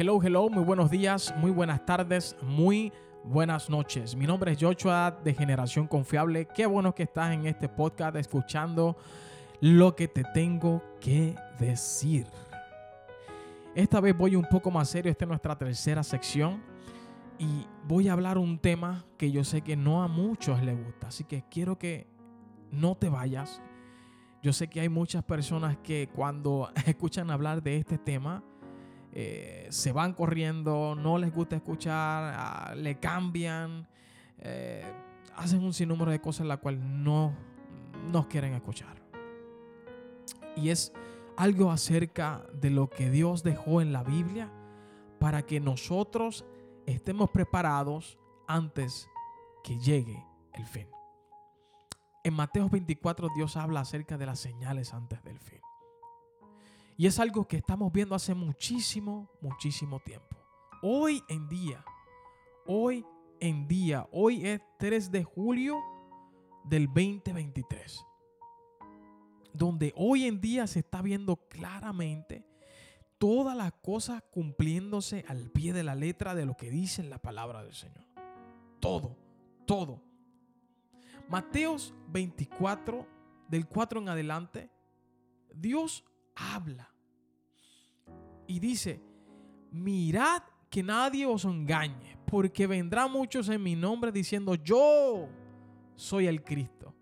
Hello, hello, muy buenos días, muy buenas tardes, muy buenas noches. Mi nombre es Joshua de Generación Confiable. Qué bueno que estás en este podcast escuchando lo que te tengo que decir. Esta vez voy un poco más serio, esta es nuestra tercera sección y voy a hablar un tema que yo sé que no a muchos les gusta, así que quiero que no te vayas. Yo sé que hay muchas personas que cuando escuchan hablar de este tema, eh, se van corriendo, no les gusta escuchar, ah, le cambian, eh, hacen un sinnúmero de cosas las cuales no nos quieren escuchar. Y es algo acerca de lo que Dios dejó en la Biblia para que nosotros estemos preparados antes que llegue el fin. En Mateo 24 Dios habla acerca de las señales antes del fin. Y es algo que estamos viendo hace muchísimo, muchísimo tiempo. Hoy en día, hoy en día, hoy es 3 de julio del 2023. Donde hoy en día se está viendo claramente todas las cosas cumpliéndose al pie de la letra de lo que dice la palabra del Señor. Todo, todo. Mateos 24, del 4 en adelante, Dios habla y dice, mirad que nadie os engañe, porque vendrán muchos en mi nombre diciendo, yo soy el Cristo.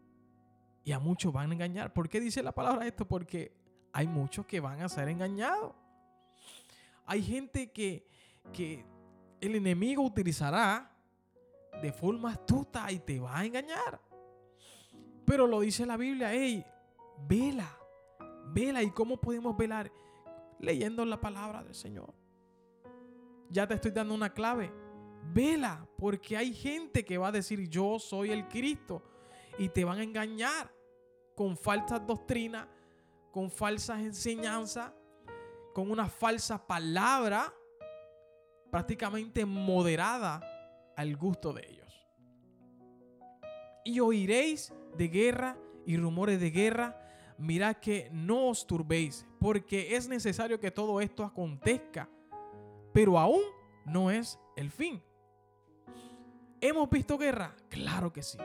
Y a muchos van a engañar. ¿Por qué dice la palabra esto? Porque hay muchos que van a ser engañados. Hay gente que, que el enemigo utilizará de forma astuta y te va a engañar. Pero lo dice la Biblia, hey, vela, Vela. ¿Y cómo podemos velar? Leyendo la palabra del Señor. Ya te estoy dando una clave. Vela, porque hay gente que va a decir yo soy el Cristo y te van a engañar con falsas doctrinas, con falsas enseñanzas, con una falsa palabra prácticamente moderada al gusto de ellos. Y oiréis de guerra y rumores de guerra mirad que no os turbéis, porque es necesario que todo esto acontezca, pero aún no es el fin. ¿Hemos visto guerra? Claro que sí.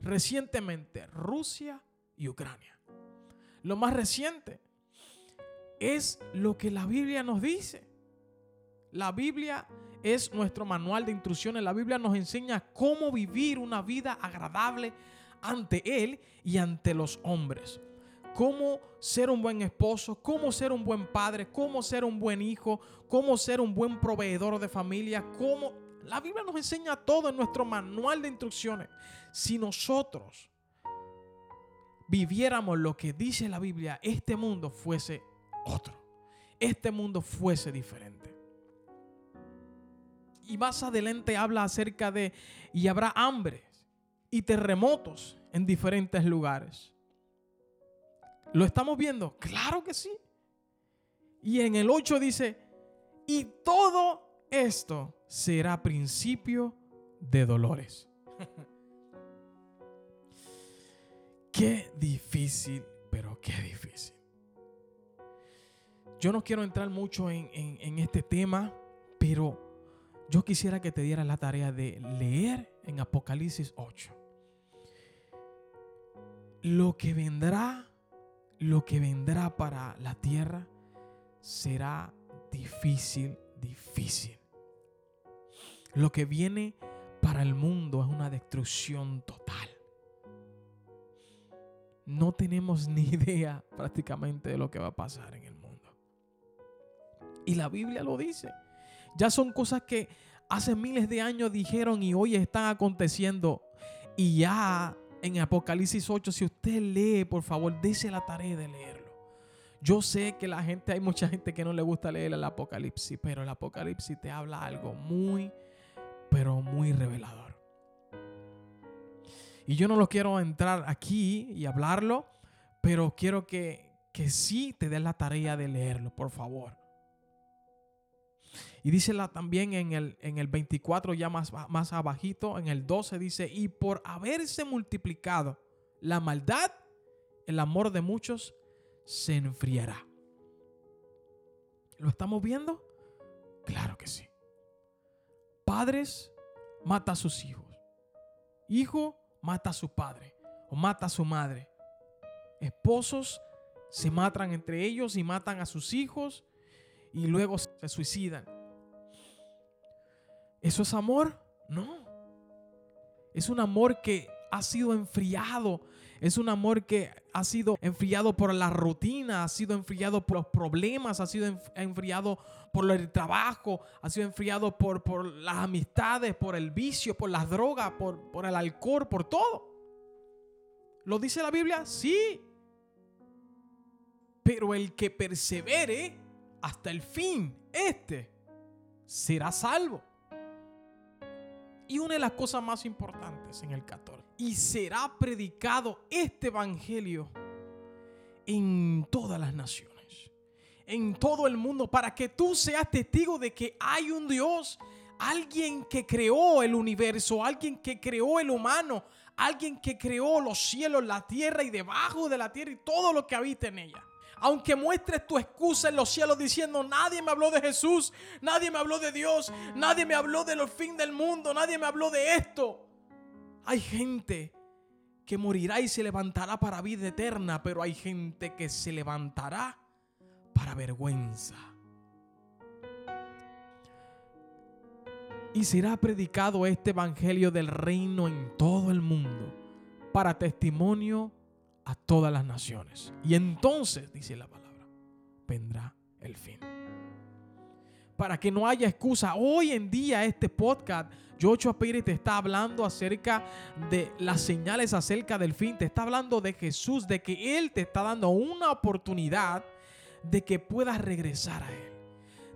Recientemente, Rusia y Ucrania. Lo más reciente es lo que la Biblia nos dice. La Biblia es nuestro manual de instrucciones. La Biblia nos enseña cómo vivir una vida agradable ante Él y ante los hombres. Cómo ser un buen esposo, cómo ser un buen padre, cómo ser un buen hijo, cómo ser un buen proveedor de familia, cómo... La Biblia nos enseña todo en nuestro manual de instrucciones. Si nosotros viviéramos lo que dice la Biblia, este mundo fuese otro. Este mundo fuese diferente. Y más adelante habla acerca de, y habrá hambre y terremotos en diferentes lugares. ¿Lo estamos viendo? Claro que sí. Y en el 8 dice, y todo esto será principio de dolores. qué difícil, pero qué difícil. Yo no quiero entrar mucho en, en este tema, pero yo quisiera que te dieras la tarea de leer en Apocalipsis 8 lo que vendrá, lo que vendrá para la tierra será difícil, difícil. Lo que viene para el mundo es una destrucción total. No tenemos ni idea prácticamente de lo que va a pasar en el mundo. Y la Biblia lo dice. Ya son cosas que hace miles de años dijeron y hoy están aconteciendo. Y ya en Apocalipsis 8, si usted lee, por favor, dése la tarea de leerlo. Yo sé que la gente, hay mucha gente que no le gusta leer el Apocalipsis, pero el Apocalipsis te habla algo muy, pero muy revelador. Y yo no lo quiero entrar aquí y hablarlo, pero quiero que, que sí te des la tarea de leerlo, por favor. Y dice también en el, en el 24, ya más, más abajito, en el 12 dice, y por haberse multiplicado la maldad, el amor de muchos se enfriará. ¿Lo estamos viendo? Claro que sí. Padres mata a sus hijos. Hijo mata a su padre o mata a su madre. Esposos se matan entre ellos y matan a sus hijos y luego se suicidan. ¿Eso es amor? No. Es un amor que ha sido enfriado. Es un amor que ha sido enfriado por la rutina, ha sido enfriado por los problemas, ha sido enfriado por el trabajo, ha sido enfriado por, por las amistades, por el vicio, por las drogas, por, por el alcohol, por todo. ¿Lo dice la Biblia? Sí. Pero el que persevere hasta el fin, este será salvo. Y una de las cosas más importantes en el 14. Y será predicado este evangelio en todas las naciones, en todo el mundo, para que tú seas testigo de que hay un Dios, alguien que creó el universo, alguien que creó el humano, alguien que creó los cielos, la tierra y debajo de la tierra y todo lo que habita en ella. Aunque muestres tu excusa en los cielos diciendo, nadie me habló de Jesús, nadie me habló de Dios, nadie me habló de los fin del mundo, nadie me habló de esto. Hay gente que morirá y se levantará para vida eterna, pero hay gente que se levantará para vergüenza. Y será predicado este evangelio del reino en todo el mundo para testimonio a todas las naciones. Y entonces, dice la palabra, vendrá el fin. Para que no haya excusa, hoy en día este podcast, Joshua Pérez te está hablando acerca de las señales acerca del fin, te está hablando de Jesús, de que Él te está dando una oportunidad de que puedas regresar a Él,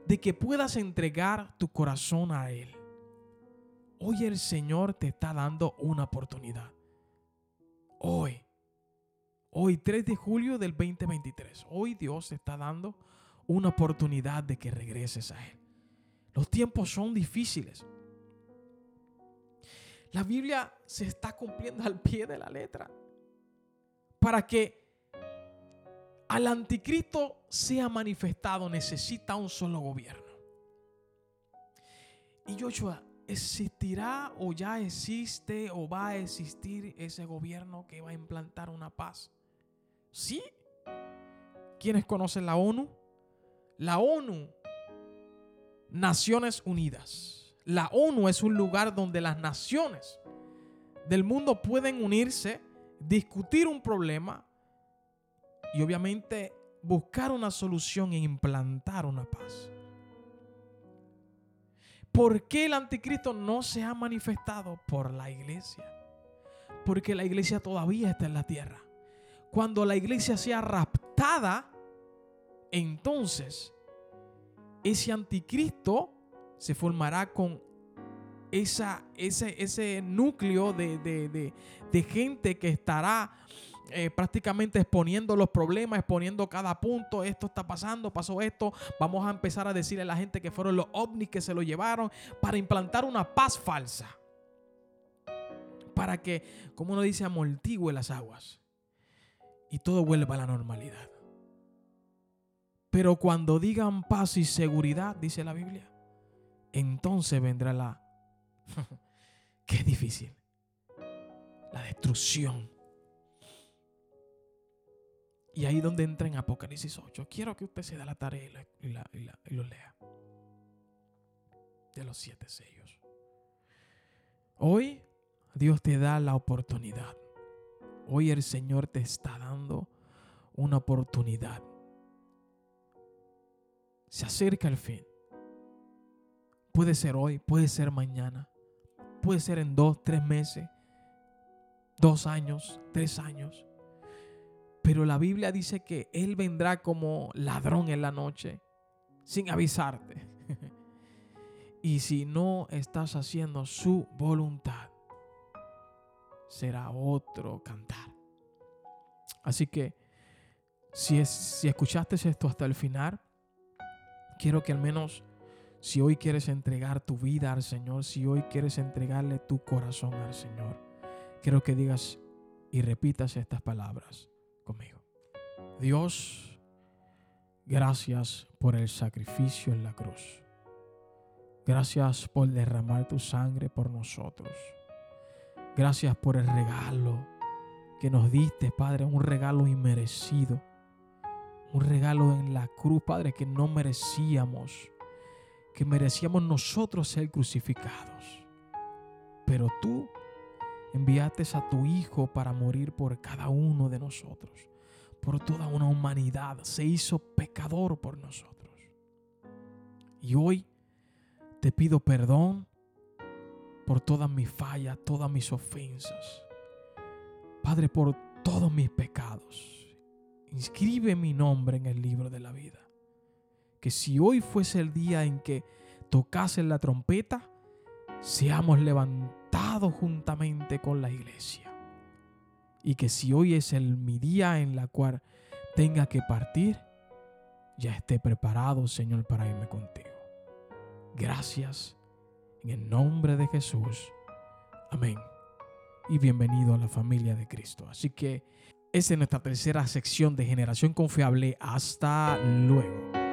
de que puedas entregar tu corazón a Él. Hoy el Señor te está dando una oportunidad. Hoy Hoy 3 de julio del 2023. Hoy Dios está dando una oportunidad de que regreses a Él. Los tiempos son difíciles. La Biblia se está cumpliendo al pie de la letra. Para que al anticristo sea manifestado necesita un solo gobierno. Y Joshua, ¿existirá o ya existe o va a existir ese gobierno que va a implantar una paz? Sí. ¿Quiénes conocen la ONU? La ONU, Naciones Unidas. La ONU es un lugar donde las naciones del mundo pueden unirse, discutir un problema y obviamente buscar una solución e implantar una paz. ¿Por qué el anticristo no se ha manifestado? Por la iglesia. Porque la iglesia todavía está en la tierra cuando la iglesia sea raptada, entonces ese anticristo se formará con esa, ese, ese núcleo de, gente que estará eh, prácticamente exponiendo los problemas, exponiendo cada punto, esto está pasando, pasó esto, vamos a empezar a decirle a la gente que fueron los ovnis que se lo llevaron para implantar una paz falsa, para que, como uno dice, amortigue las aguas y todo vuelva a la normalidad. Pero cuando digan paz y seguridad, dice la Biblia, entonces vendrá la... Qué difícil. La destrucción. Y ahí donde entra en Apocalipsis 8. Quiero que usted se dé la tarea y, y lo lea. De los siete sellos. Hoy Dios te da la oportunidad Hoy el Señor te está dando una oportunidad. Se acerca el fin. Puede ser hoy, puede ser mañana, puede ser en dos, tres meses, dos años, tres años. Pero la Biblia dice que Él vendrá como ladrón en la noche, sin avisarte. y si no estás haciendo su voluntad, será otro cantar. Así que si, es, si escuchaste esto hasta el final, quiero que al menos si hoy quieres entregar tu vida al Señor, si hoy quieres entregarle tu corazón al Señor, quiero que digas y repitas estas palabras conmigo. Dios, Gracias por el sacrificio en la cruz. Gracias por derramar tu sangre por nosotros. Gracias por el regalo que nos diste, Padre, un regalo inmerecido. Un regalo en la cruz, Padre, que no merecíamos, que merecíamos nosotros ser crucificados. Pero tú enviaste a tu Hijo para morir por cada uno de nosotros, por toda una humanidad. Se hizo pecador por nosotros. Y hoy te pido perdón por todas mis fallas, todas mis ofensas. Padre, por todos mis pecados. Inscribe mi nombre en el libro de la vida. Que si hoy fuese el día en que tocase la trompeta, seamos levantados juntamente con la iglesia. Y que si hoy es el mi día en la cual tenga que partir, ya esté preparado, Señor, para irme contigo. Gracias en el nombre de Jesús. Amén. Y bienvenido a la familia de Cristo. Así que esa es nuestra tercera sección de Generación Confiable. Hasta luego.